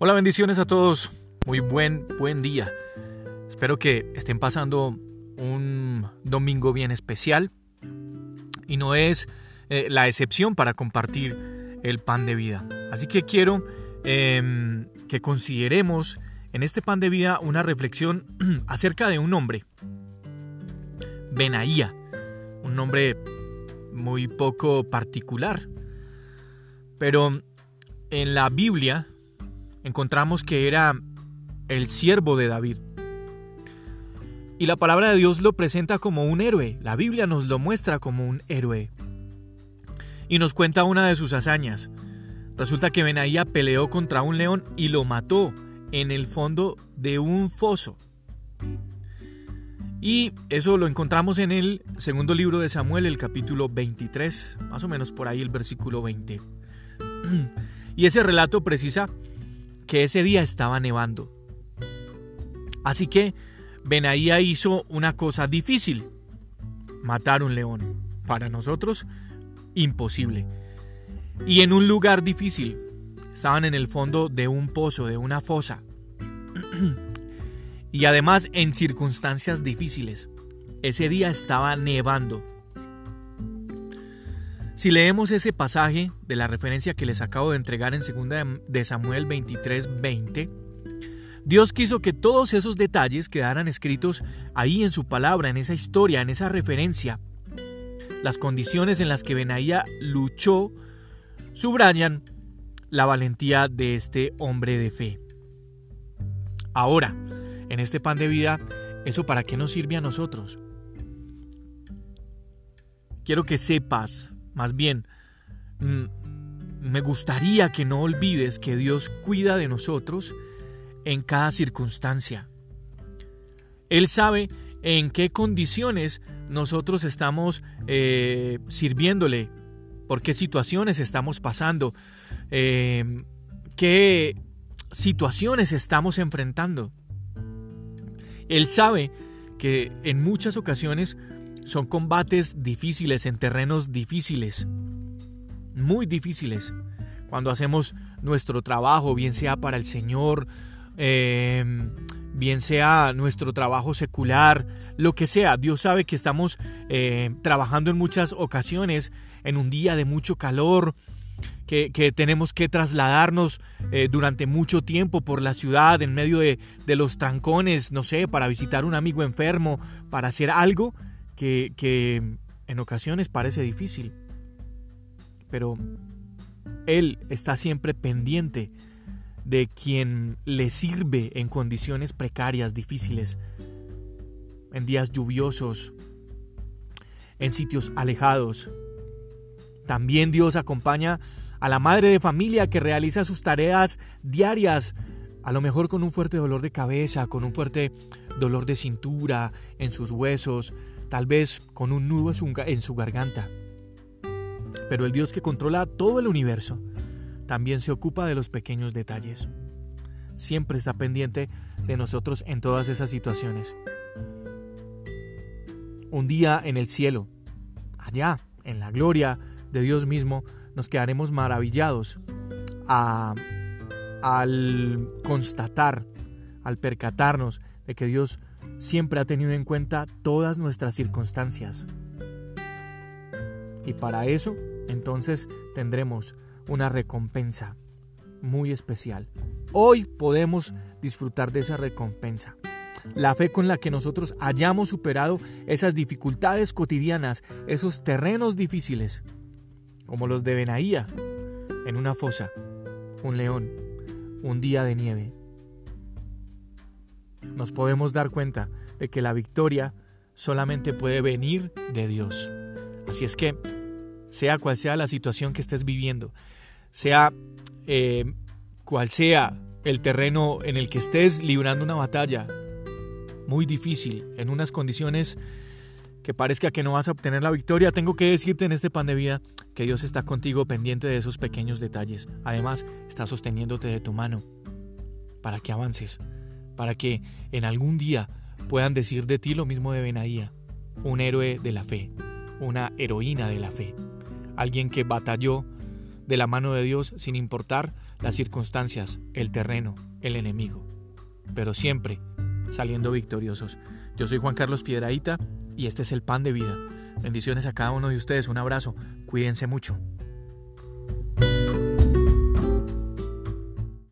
Hola, bendiciones a todos. Muy buen, buen día. Espero que estén pasando un domingo bien especial y no es eh, la excepción para compartir el pan de vida. Así que quiero em, que consideremos en este pan de vida una reflexión acerca de un hombre, Benaía, un nombre muy poco particular, pero en la Biblia encontramos que era el siervo de David. Y la palabra de Dios lo presenta como un héroe, la Biblia nos lo muestra como un héroe. Y nos cuenta una de sus hazañas. Resulta que Benaía peleó contra un león y lo mató en el fondo de un foso. Y eso lo encontramos en el segundo libro de Samuel, el capítulo 23, más o menos por ahí el versículo 20. Y ese relato precisa que ese día estaba nevando. Así que Benaía hizo una cosa difícil, matar un león. Para nosotros, imposible. Y en un lugar difícil. Estaban en el fondo de un pozo, de una fosa. y además en circunstancias difíciles. Ese día estaba nevando. Si leemos ese pasaje de la referencia que les acabo de entregar en 2 de Samuel 23, 20, Dios quiso que todos esos detalles quedaran escritos ahí en su palabra, en esa historia, en esa referencia. Las condiciones en las que Benaía luchó subrayan la valentía de este hombre de fe. Ahora, en este pan de vida, ¿eso para qué nos sirve a nosotros? Quiero que sepas más bien, mm, me gustaría que no olvides que Dios cuida de nosotros en cada circunstancia. Él sabe en qué condiciones nosotros estamos eh, sirviéndole, por qué situaciones estamos pasando, eh, qué situaciones estamos enfrentando. Él sabe que en muchas ocasiones son combates difíciles en terrenos difíciles, muy difíciles. Cuando hacemos nuestro trabajo, bien sea para el Señor, em, bien sea nuestro trabajo secular, lo que sea, Dios sabe que estamos eh, trabajando en muchas ocasiones, en un día de mucho calor, que, tenemos que trasladarnos eh, durante mucho tiempo por la ciudad, en medio de, de los trancones, no sé, para visitar un amigo enfermo, para hacer algo que, en ocasiones parece difícil, pero Él está siempre pendiente de quien le sirve en condiciones precarias, difíciles, en días lluviosos, en sitios alejados. También Dios acompaña a la madre de familia que realiza sus tareas diarias, a lo mejor con un fuerte dolor de cabeza, con un fuerte dolor de cintura, en sus huesos, tal vez con un nudo en su garganta. Pero el Dios que controla todo el universo también se ocupa de los pequeños detalles. Siempre está pendiente de nosotros en todas esas situaciones. Un día en el cielo, allá, en la gloria de Dios mismo, nos quedaremos maravillados al constatar, al percatarnos de que Dios siempre ha tenido en cuenta todas nuestras circunstancias. Y para eso, entonces, tendremos una recompensa muy especial. Hoy podemos disfrutar de esa recompensa. La fe con la que nosotros hayamos superado esas dificultades cotidianas, esos terrenos difíciles, como los de Benaía, en una fosa, un león, un día de nieve, nos podemos dar cuenta de que la victoria solamente puede venir de Dios. Así es que, sea cual sea la situación que estés viviendo, sea eh, cual sea el terreno en el que estés librando una batalla muy difícil, en unas condiciones que parezca que no vas a obtener la victoria, tengo que decirte en este pan de vida que Dios está contigo pendiente de esos pequeños detalles. Además, está sosteniéndote de tu mano para que avances para que en algún día puedan decir de ti lo mismo de Benaía, un héroe de la fe, una heroína de la fe, alguien que batalló de la mano de Dios sin importar las circunstancias, el terreno, el enemigo, pero siempre saliendo victoriosos. Yo soy Juan Carlos Piedraíta y este es el pan de vida. Bendiciones a cada uno de ustedes, un abrazo, cuídense mucho.